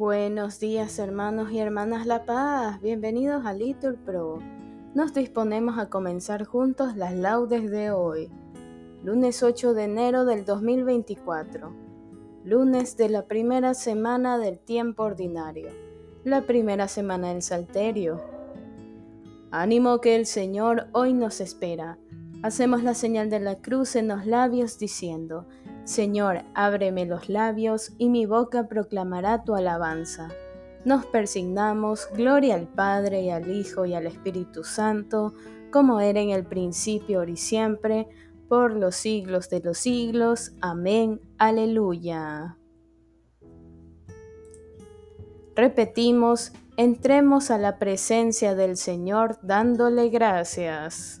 Buenos días hermanos y hermanas La Paz, bienvenidos a Litur Pro. Nos disponemos a comenzar juntos las laudes de hoy, lunes 8 de enero del 2024, lunes de la primera semana del tiempo ordinario, la primera semana del Salterio. Ánimo que el Señor hoy nos espera. Hacemos la señal de la cruz en los labios diciendo, Señor, ábreme los labios y mi boca proclamará tu alabanza. Nos persignamos, gloria al Padre y al Hijo y al Espíritu Santo, como era en el principio, ahora y siempre, por los siglos de los siglos. Amén. Aleluya. Repetimos, entremos a la presencia del Señor dándole gracias.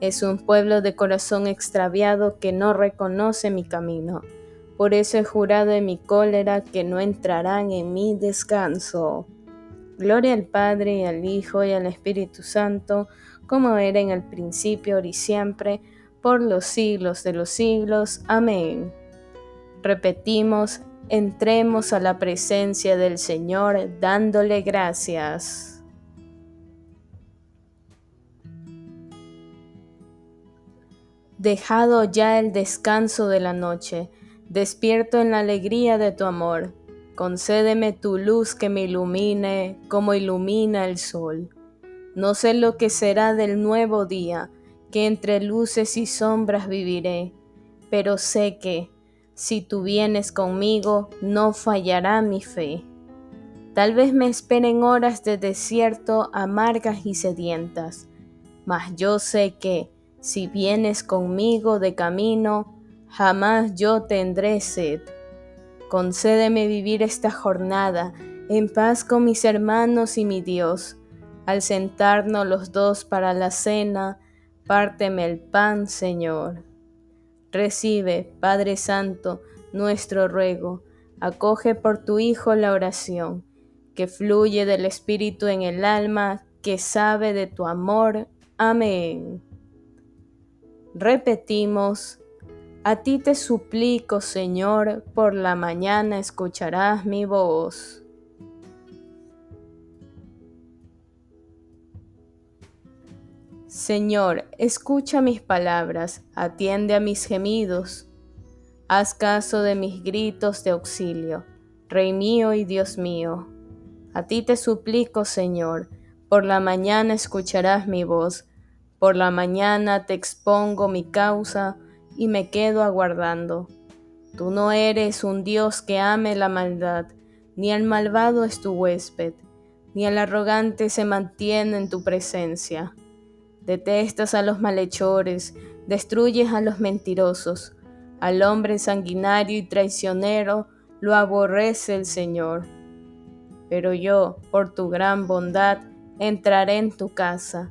es un pueblo de corazón extraviado que no reconoce mi camino. Por eso he jurado en mi cólera que no entrarán en mi descanso. Gloria al Padre y al Hijo y al Espíritu Santo, como era en el principio, ahora y siempre, por los siglos de los siglos. Amén. Repetimos, entremos a la presencia del Señor dándole gracias. Dejado ya el descanso de la noche, despierto en la alegría de tu amor. Concédeme tu luz que me ilumine como ilumina el sol. No sé lo que será del nuevo día, que entre luces y sombras viviré, pero sé que, si tú vienes conmigo, no fallará mi fe. Tal vez me esperen horas de desierto amargas y sedientas, mas yo sé que, si vienes conmigo de camino, jamás yo tendré sed. Concédeme vivir esta jornada en paz con mis hermanos y mi Dios. Al sentarnos los dos para la cena, párteme el pan, Señor. Recibe, Padre Santo, nuestro ruego, acoge por tu Hijo la oración, que fluye del Espíritu en el alma, que sabe de tu amor. Amén. Repetimos, a ti te suplico, Señor, por la mañana escucharás mi voz. Señor, escucha mis palabras, atiende a mis gemidos, haz caso de mis gritos de auxilio, Rey mío y Dios mío. A ti te suplico, Señor, por la mañana escucharás mi voz, por la mañana te expongo mi causa y me quedo aguardando. Tú no eres un Dios que ame la maldad, ni el malvado es tu huésped, ni el arrogante se mantiene en tu presencia. Detestas a los malhechores, destruyes a los mentirosos, al hombre sanguinario y traicionero lo aborrece el Señor. Pero yo, por tu gran bondad, entraré en tu casa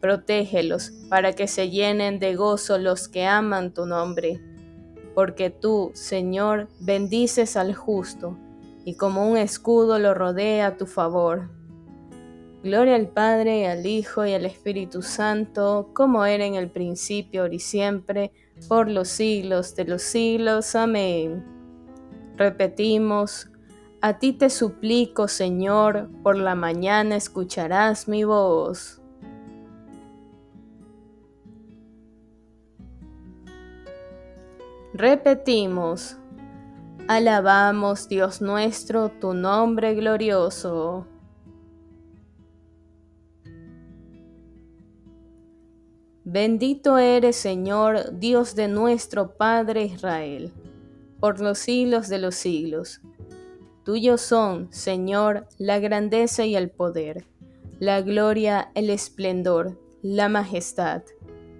Protégelos para que se llenen de gozo los que aman tu nombre. Porque tú, Señor, bendices al justo, y como un escudo lo rodea a tu favor. Gloria al Padre, al Hijo y al Espíritu Santo, como era en el principio, ahora y siempre, por los siglos de los siglos. Amén. Repetimos, a ti te suplico, Señor, por la mañana escucharás mi voz. Repetimos, alabamos, Dios nuestro, tu nombre glorioso. Bendito eres, Señor, Dios de nuestro Padre Israel, por los siglos de los siglos. Tuyos son, Señor, la grandeza y el poder, la gloria, el esplendor, la majestad,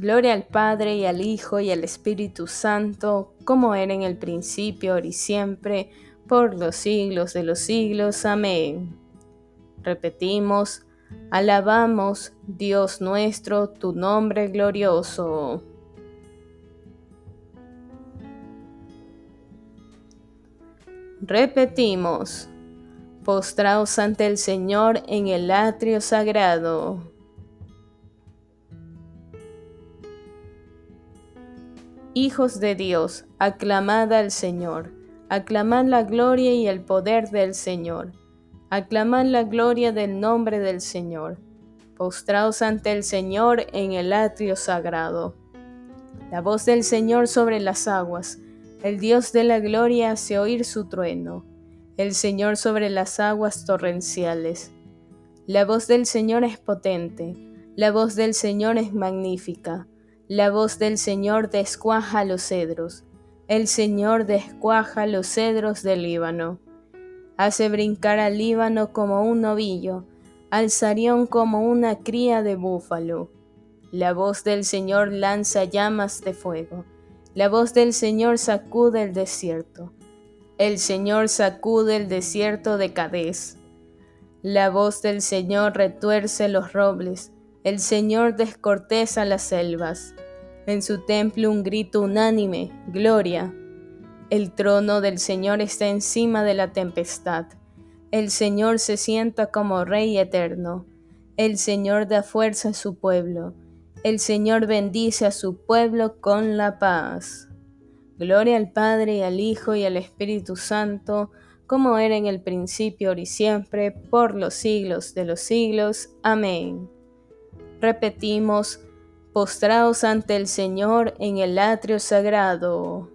Gloria al Padre y al Hijo y al Espíritu Santo, como era en el principio, ahora y siempre, por los siglos de los siglos. Amén. Repetimos, Alabamos, Dios nuestro, tu nombre glorioso. Repetimos, postraos ante el Señor en el atrio sagrado. Hijos de Dios, aclamad al Señor, aclamad la gloria y el poder del Señor Aclamad la gloria del nombre del Señor. Postraos ante el Señor en el atrio sagrado. La voz del Señor sobre las aguas. El Dios de la gloria hace oír su trueno. El Señor sobre las aguas torrenciales. La voz del Señor es potente. La voz del Señor es magnífica. La voz del Señor descuaja los cedros. El Señor descuaja los cedros del Líbano hace brincar al Líbano como un novillo, al Sarión como una cría de búfalo. La voz del Señor lanza llamas de fuego, la voz del Señor sacude el desierto. El Señor sacude el desierto de Cadés. La voz del Señor retuerce los robles, el Señor descorteza las selvas. En su templo un grito unánime, gloria, el trono del Señor está encima de la tempestad. El Señor se sienta como Rey eterno. El Señor da fuerza a su pueblo. El Señor bendice a su pueblo con la paz. Gloria al Padre y al Hijo y al Espíritu Santo, como era en el principio, ahora y siempre, por los siglos de los siglos. Amén. Repetimos, postraos ante el Señor en el atrio sagrado.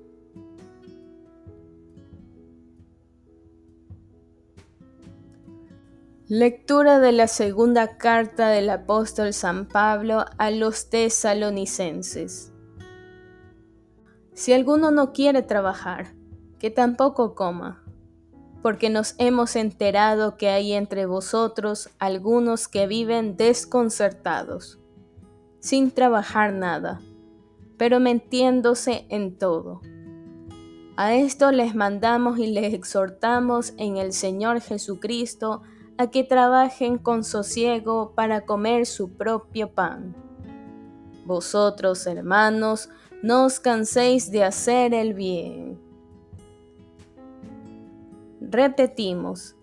Lectura de la segunda carta del apóstol San Pablo a los tesalonicenses. Si alguno no quiere trabajar, que tampoco coma, porque nos hemos enterado que hay entre vosotros algunos que viven desconcertados, sin trabajar nada, pero mentiéndose en todo. A esto les mandamos y les exhortamos en el Señor Jesucristo, a que trabajen con sosiego para comer su propio pan. Vosotros, hermanos, no os canséis de hacer el bien. Repetimos,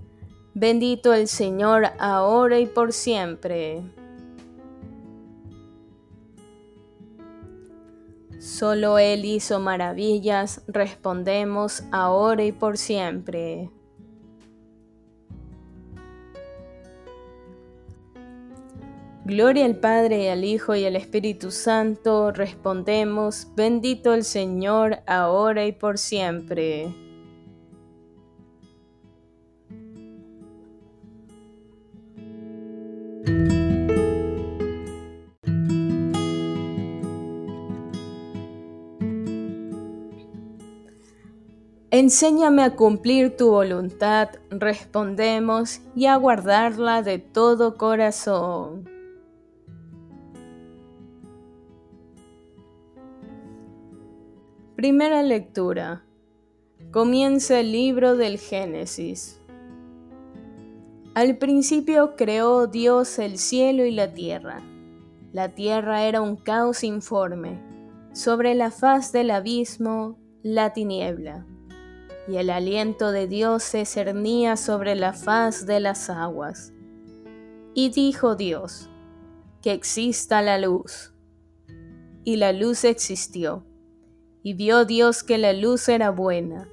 bendito el Señor ahora y por siempre. Solo Él hizo maravillas, respondemos ahora y por siempre. Gloria al Padre, al Hijo y al Espíritu Santo, respondemos, bendito el Señor, ahora y por siempre. Enséñame a cumplir tu voluntad, respondemos, y a guardarla de todo corazón. Primera lectura. Comienza el libro del Génesis. Al principio creó Dios el cielo y la tierra. La tierra era un caos informe. Sobre la faz del abismo, la tiniebla y el aliento de Dios se cernía sobre la faz de las aguas. Y dijo Dios, que exista la luz. Y la luz existió. Y vio Dios que la luz era buena,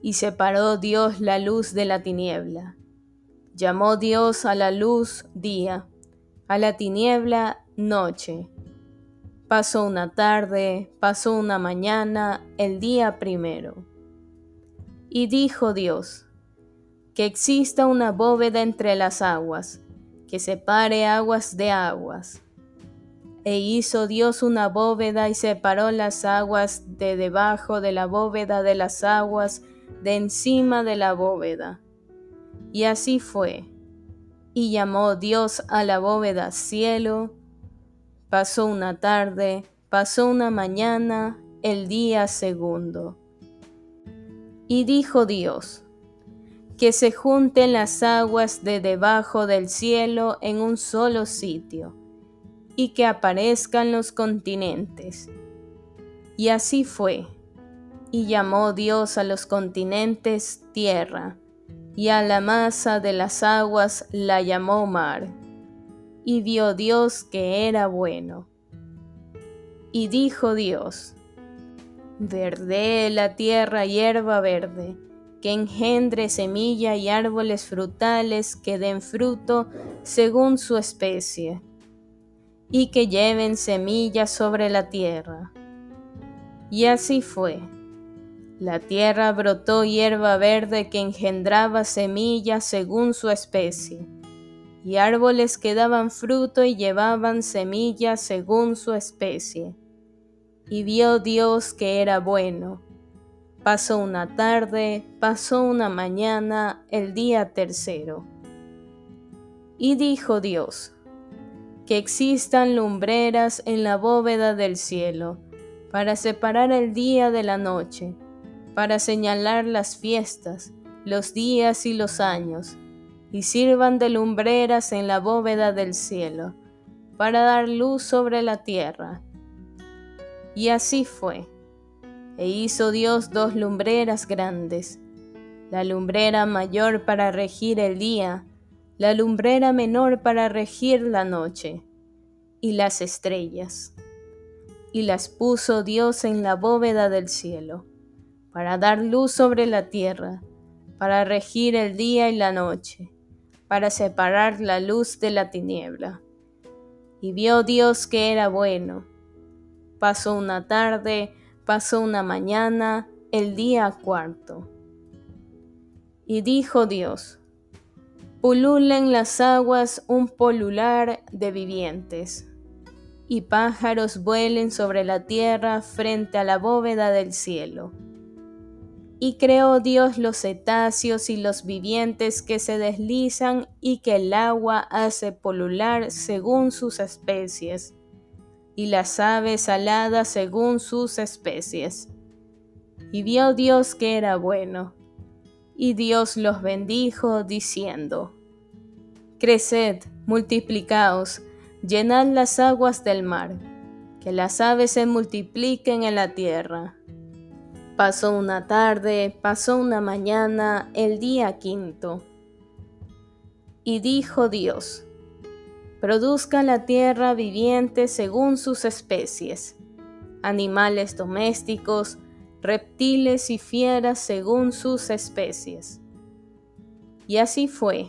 y separó Dios la luz de la tiniebla. Llamó Dios a la luz día, a la tiniebla noche. Pasó una tarde, pasó una mañana, el día primero. Y dijo Dios, que exista una bóveda entre las aguas, que separe aguas de aguas. E hizo Dios una bóveda y separó las aguas de debajo de la bóveda de las aguas de encima de la bóveda. Y así fue. Y llamó Dios a la bóveda cielo. Pasó una tarde, pasó una mañana, el día segundo. Y dijo Dios, que se junten las aguas de debajo del cielo en un solo sitio, y que aparezcan los continentes. Y así fue. Y llamó Dios a los continentes tierra, y a la masa de las aguas la llamó mar. Y vio Dios que era bueno. Y dijo Dios, Verde la tierra hierba verde, que engendre semilla y árboles frutales que den fruto según su especie, y que lleven semillas sobre la tierra. Y así fue. La tierra brotó hierba verde que engendraba semillas según su especie, y árboles que daban fruto y llevaban semillas según su especie. Y vio Dios que era bueno. Pasó una tarde, pasó una mañana, el día tercero. Y dijo Dios, que existan lumbreras en la bóveda del cielo, para separar el día de la noche, para señalar las fiestas, los días y los años, y sirvan de lumbreras en la bóveda del cielo, para dar luz sobre la tierra. Y así fue. E hizo Dios dos lumbreras grandes, la lumbrera mayor para regir el día, la lumbrera menor para regir la noche, y las estrellas. Y las puso Dios en la bóveda del cielo para dar luz sobre la tierra, para regir el día y la noche, para separar la luz de la tiniebla. Y vio Dios que era bueno. Pasó una tarde, pasó una mañana, el día cuarto. Y dijo Dios, pululen las aguas un polular de vivientes, y pájaros vuelen sobre la tierra frente a la bóveda del cielo y creó Dios los cetáceos y los vivientes que se deslizan y que el agua hace polular según sus especies, y las aves aladas según sus especies. Y vio Dios que era bueno, y Dios los bendijo diciendo, Creced, multiplicaos, llenad las aguas del mar, que las aves se multipliquen en la tierra. Pasó una tarde, pasó una mañana, el día quinto. Y dijo Dios, produzca la tierra viviente según sus especies, animales domésticos, reptiles y fieras según sus especies. Y así fue,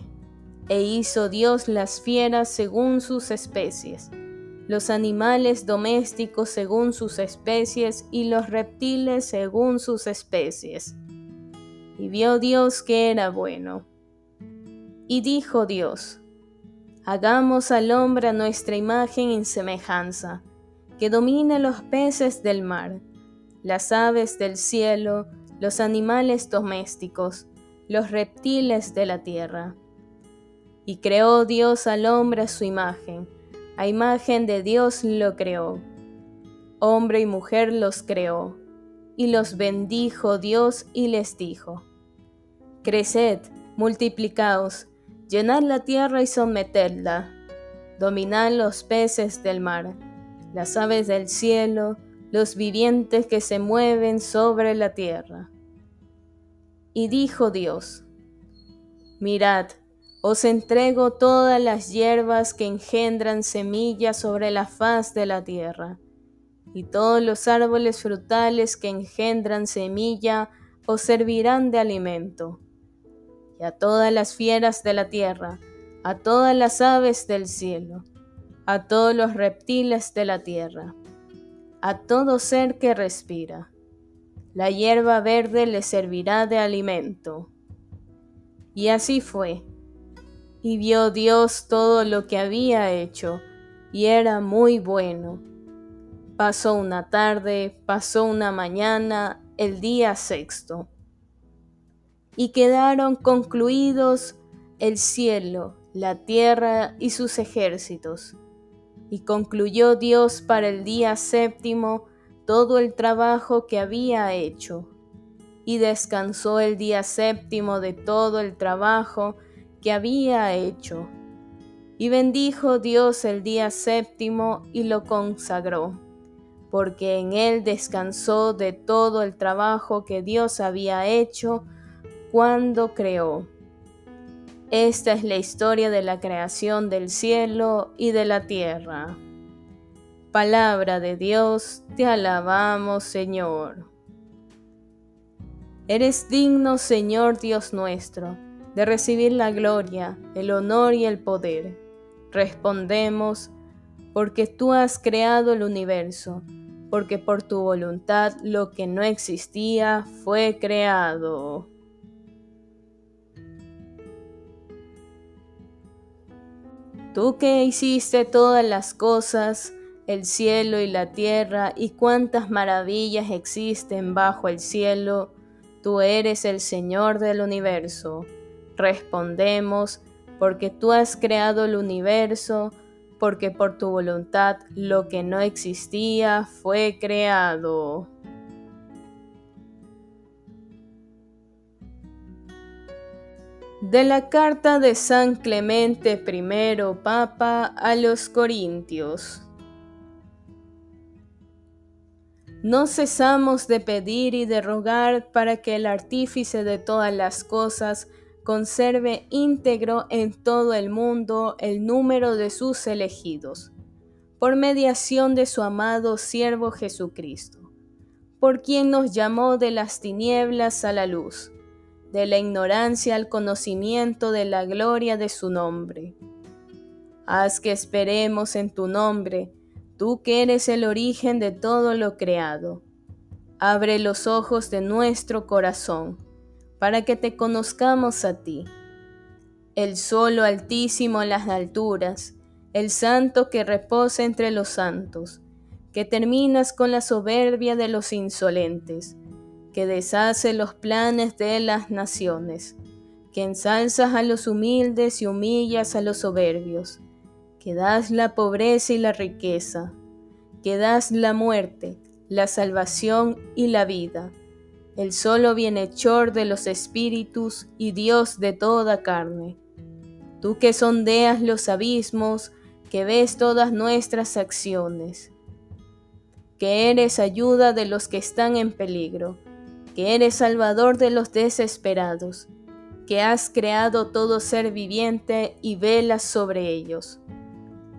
e hizo Dios las fieras según sus especies los animales domésticos según sus especies y los reptiles según sus especies. Y vio Dios que era bueno. Y dijo Dios, hagamos al hombre nuestra imagen en semejanza, que domine los peces del mar, las aves del cielo, los animales domésticos, los reptiles de la tierra. Y creó Dios al hombre a su imagen a imagen de Dios lo creó. Hombre y mujer los creó. y los bendijo Dios y les dijo, Creced, multiplicaos, llenad la tierra y sometedla, dominad los peces del mar, las aves del cielo, los vivientes que se mueven sobre la tierra. Y dijo Dios, Mirad, os entrego todas las hierbas que engendran semillas sobre la faz de la tierra, y todos los árboles frutales que engendran semilla os servirán de alimento. A todas las fieras de la tierra, a todas las aves del cielo, a todos los reptiles de la tierra, a todo ser que respira. La hierba verde le servirá de alimento. Y así fue y vio Dios todo lo que había hecho, y era muy bueno. Pasó una tarde, pasó una mañana, el día sexto. Y quedaron concluidos el cielo, la tierra y sus ejércitos. Y concluyó Dios para el día séptimo todo el trabajo que había hecho. Y descansó el día séptimo de todo el trabajo que había hecho. Y bendijo Dios el día séptimo y lo consagró, porque en él descansó de todo el trabajo que Dios había hecho cuando creó. Esta es la historia de la creación del cielo y de la tierra. Palabra de Dios, te alabamos Señor. Eres digno Señor Dios nuestro de recibir la gloria, el honor y el poder. Respondemos, porque tú has creado el universo, porque por tu voluntad lo que no existía fue creado. Tú que hiciste todas las cosas, el cielo y la tierra, y cuántas maravillas existen bajo el cielo, tú eres el Señor del universo. Respondemos, porque tú has creado el universo, porque por tu voluntad lo que no existía fue creado. De la carta de San Clemente I, Papa, a los Corintios. No cesamos de pedir y de rogar para que el artífice de todas las cosas conserve íntegro en todo el mundo el número de sus elegidos, por mediación de su amado siervo Jesucristo, por quien nos llamó de las tinieblas a la luz, de la ignorancia al conocimiento de la gloria de su nombre. Haz que esperemos en tu nombre, tú que eres el origen de todo lo creado. Abre los ojos de nuestro corazón para que te conozcamos a ti, el solo altísimo en las alturas, el santo que reposa entre los santos, que terminas con la soberbia de los insolentes, que deshace los planes de las naciones, que ensalzas a los humildes y humillas a los soberbios, que das la pobreza y la riqueza, que das la muerte, la salvación y la vida el solo bienhechor de los espíritus y Dios de toda carne. Tú que sondeas los abismos, que ves todas nuestras acciones, que eres ayuda de los que están en peligro, que eres salvador de los desesperados, que has creado todo ser viviente y velas sobre ellos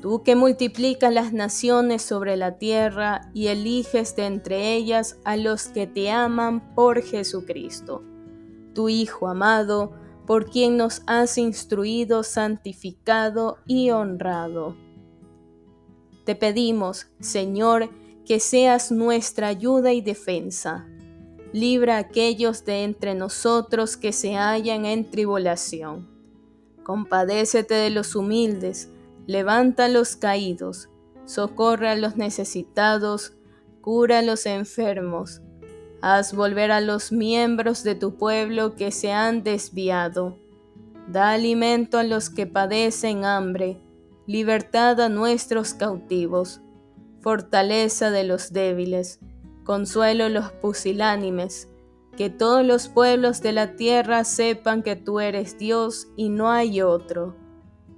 Tú que multiplicas las naciones sobre la tierra y eliges de entre ellas a los que te aman por Jesucristo, tu Hijo amado, por quien nos has instruido, santificado y honrado. Te pedimos, Señor, que seas nuestra ayuda y defensa. Libra a aquellos de entre nosotros que se hallan en tribulación. Compadécete de los humildes, Levanta a los caídos, socorre a los necesitados, cura a los enfermos. Haz volver a los miembros de tu pueblo que se han desviado. Da alimento a los que padecen hambre, libertad a nuestros cautivos, fortaleza de los débiles, consuelo los pusilánimes, que todos los pueblos de la tierra sepan que tú eres Dios y no hay otro,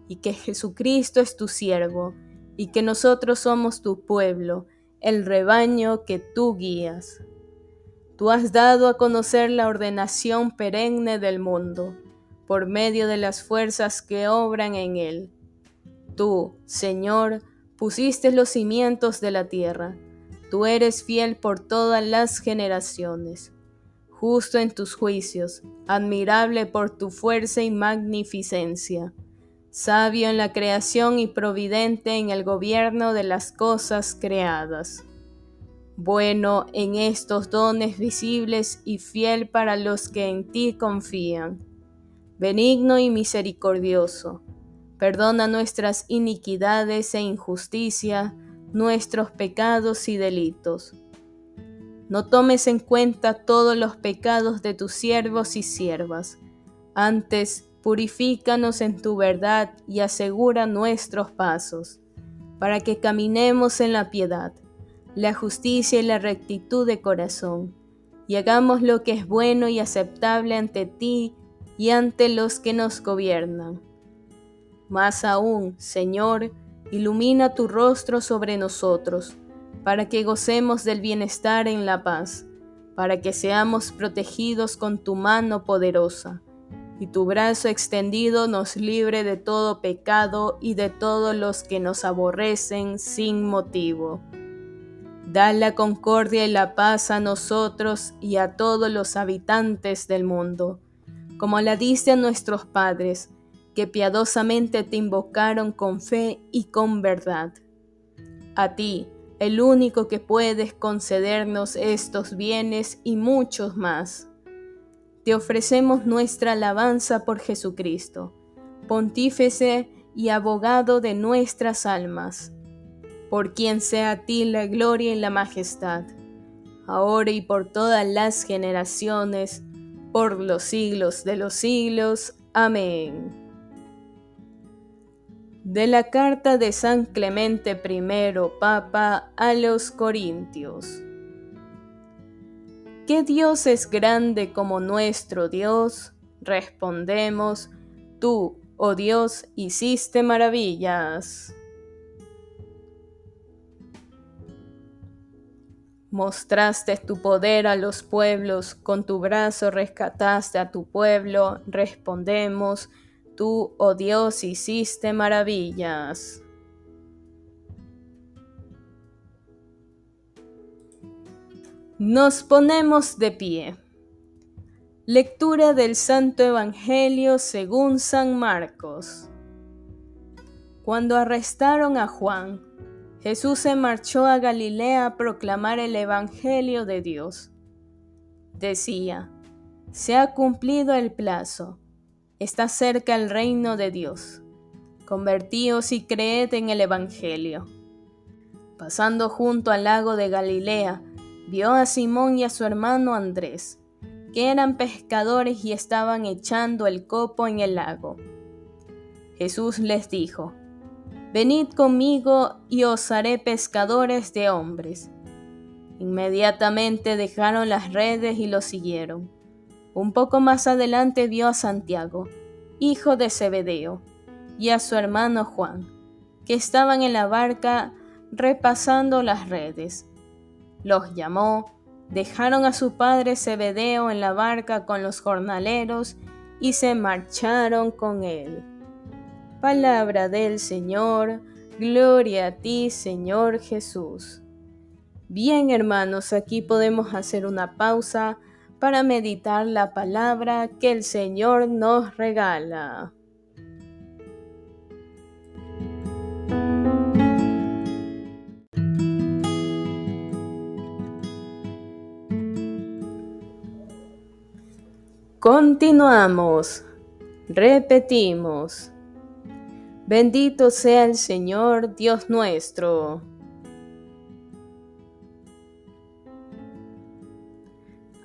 y que Jesucristo es tu siervo, y que nosotros somos tu pueblo, el rebaño que tú guías. Tú has dado a conocer la ordenación perenne del mundo, por medio de las fuerzas que obran en él. Tú, Señor, pusiste los cimientos de la tierra. Tú eres fiel por todas las generaciones, justo en tus juicios, admirable por tu fuerza y magnificencia, sabio en la creación y providente en el gobierno de las cosas creadas bueno en estos dones visibles y fiel para los que en ti confían. Benigno y misericordioso, perdona nuestras iniquidades e injusticia, nuestros pecados y delitos. No tomes en cuenta todos los pecados de tus siervos y siervas, antes purifícanos en tu verdad y asegura nuestros pasos, para que caminemos en la piedad la justicia y la rectitud de corazón, y hagamos lo que es bueno y aceptable ante ti y ante los que nos gobiernan. Más aún, Señor, ilumina tu rostro sobre nosotros, para que gocemos del bienestar en la paz, para que seamos protegidos con tu mano poderosa, y tu brazo extendido nos libre de todo pecado y de todos los que nos aborrecen sin motivo. Da la concordia y la paz a nosotros y a todos los habitantes del mundo, como la diste a nuestros padres, que piadosamente te invocaron con fe y con verdad. A ti, el único que puedes concedernos estos bienes y muchos más. Te ofrecemos nuestra alabanza por Jesucristo, pontífice y abogado de nuestras almas por quien sea a ti la gloria y la majestad, ahora y por todas las generaciones, por los siglos de los siglos. Amén. De la carta de San Clemente I, Papa, a los Corintios. ¿Qué Dios es grande como nuestro Dios? Respondemos, tú, oh Dios, hiciste maravillas. Mostraste tu poder a los pueblos, con tu brazo rescataste a tu pueblo, respondemos, tú, oh Dios, hiciste maravillas. Nos ponemos de pie. Lectura del Santo Evangelio según San Marcos. Cuando arrestaron a Juan, Jesús se marchó a Galilea a proclamar el Evangelio de Dios. Decía, se ha cumplido el plazo, está cerca el reino de Dios. Convertíos y creed en el Evangelio. Pasando junto al lago de Galilea, vio a Simón y a su hermano Andrés, que eran pescadores y estaban echando el copo en el lago. Jesús les dijo, Venid conmigo y os haré pescadores de hombres. Inmediatamente dejaron las redes y lo siguieron. Un poco más adelante vio a Santiago, hijo de Zebedeo, y a su hermano Juan, que estaban en la barca repasando las redes. Los llamó, dejaron a su padre Zebedeo en la barca con los jornaleros y se marcharon con él. Palabra del Señor, gloria a ti Señor Jesús. Bien hermanos, aquí podemos hacer una pausa para meditar la palabra que el Señor nos regala. Continuamos, repetimos. Bendito sea el Señor Dios nuestro.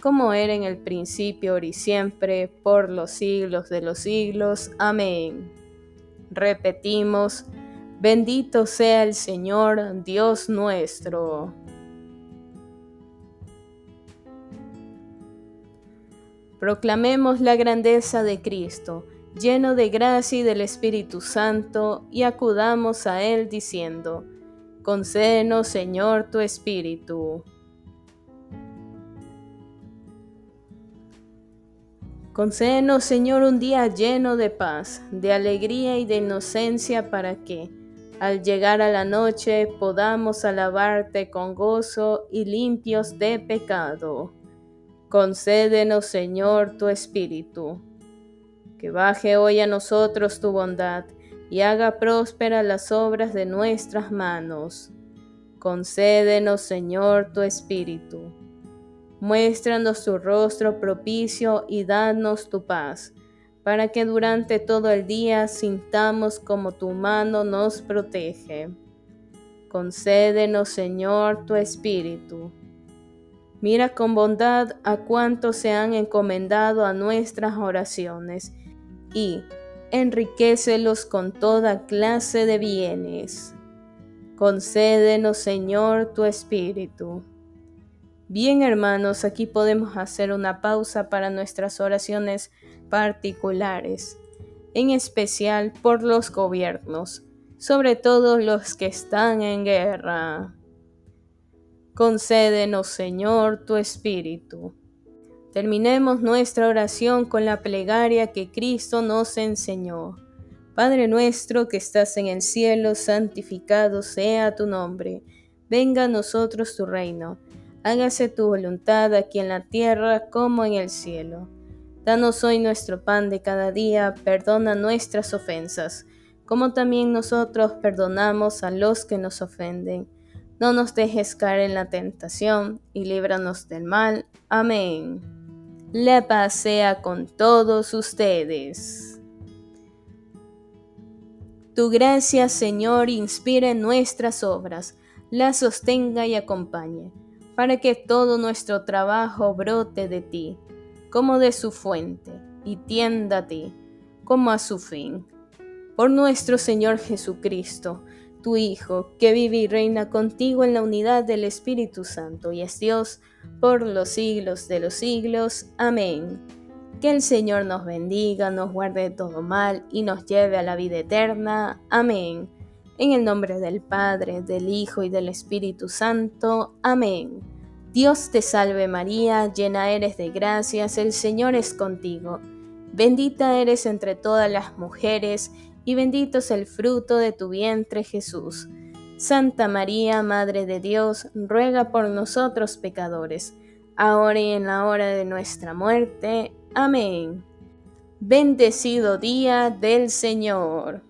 como era en el principio, ahora y siempre, por los siglos de los siglos. Amén. Repetimos, bendito sea el Señor, Dios nuestro. Proclamemos la grandeza de Cristo, lleno de gracia y del Espíritu Santo, y acudamos a Él diciendo, Concédenos, Señor, tu Espíritu. Concédenos, Señor, un día lleno de paz, de alegría y de inocencia para que, al llegar a la noche, podamos alabarte con gozo y limpios de pecado. Concédenos, Señor, tu Espíritu. Que baje hoy a nosotros tu bondad y haga prósperas las obras de nuestras manos. Concédenos, Señor, tu Espíritu. Muéstranos tu rostro propicio y danos tu paz, para que durante todo el día sintamos como tu mano nos protege. Concédenos, Señor, tu Espíritu Mira con bondad a cuantos se han encomendado a nuestras oraciones y enriquecelos con toda clase de bienes. Concédenos, Señor, tu Espíritu. Bien, hermanos, aquí podemos hacer una pausa para nuestras oraciones particulares, en especial por los gobiernos, sobre todo los que están en guerra. Concédenos, Señor, tu Espíritu. Terminemos nuestra oración con la plegaria que Cristo nos enseñó. Padre nuestro que estás en el cielo, santificado sea tu nombre. Venga a nosotros tu reino. Hágase tu voluntad aquí en la tierra como en el cielo. Danos hoy nuestro pan de cada día, perdona nuestras ofensas, como también nosotros perdonamos a los que nos ofenden no nos dejes caer en la tentación y líbranos del mal. Amén. La paz sea con todos ustedes. Tu gracia, Señor, inspire nuestras obras, las sostenga y acompañe, para que todo nuestro trabajo brote de ti, como de su fuente, y tienda a ti, como a su fin. Por nuestro Señor Jesucristo, tu Hijo, que vive y reina contigo en la unidad del Espíritu Santo y es Dios por los siglos de los siglos. Amén. Que el Señor nos bendiga, nos guarde de todo mal y nos lleve a la vida eterna. Amén. En el nombre del Padre, del Hijo y del Espíritu Santo. Amén. Dios te salve María, llena eres de gracias, el Señor es contigo. Bendita eres entre todas las mujeres, y bendito es el fruto de tu vientre Jesús. Santa María, Madre de Dios, ruega por nosotros pecadores, ahora y en la hora de nuestra muerte. Amén. Bendecido día del Señor.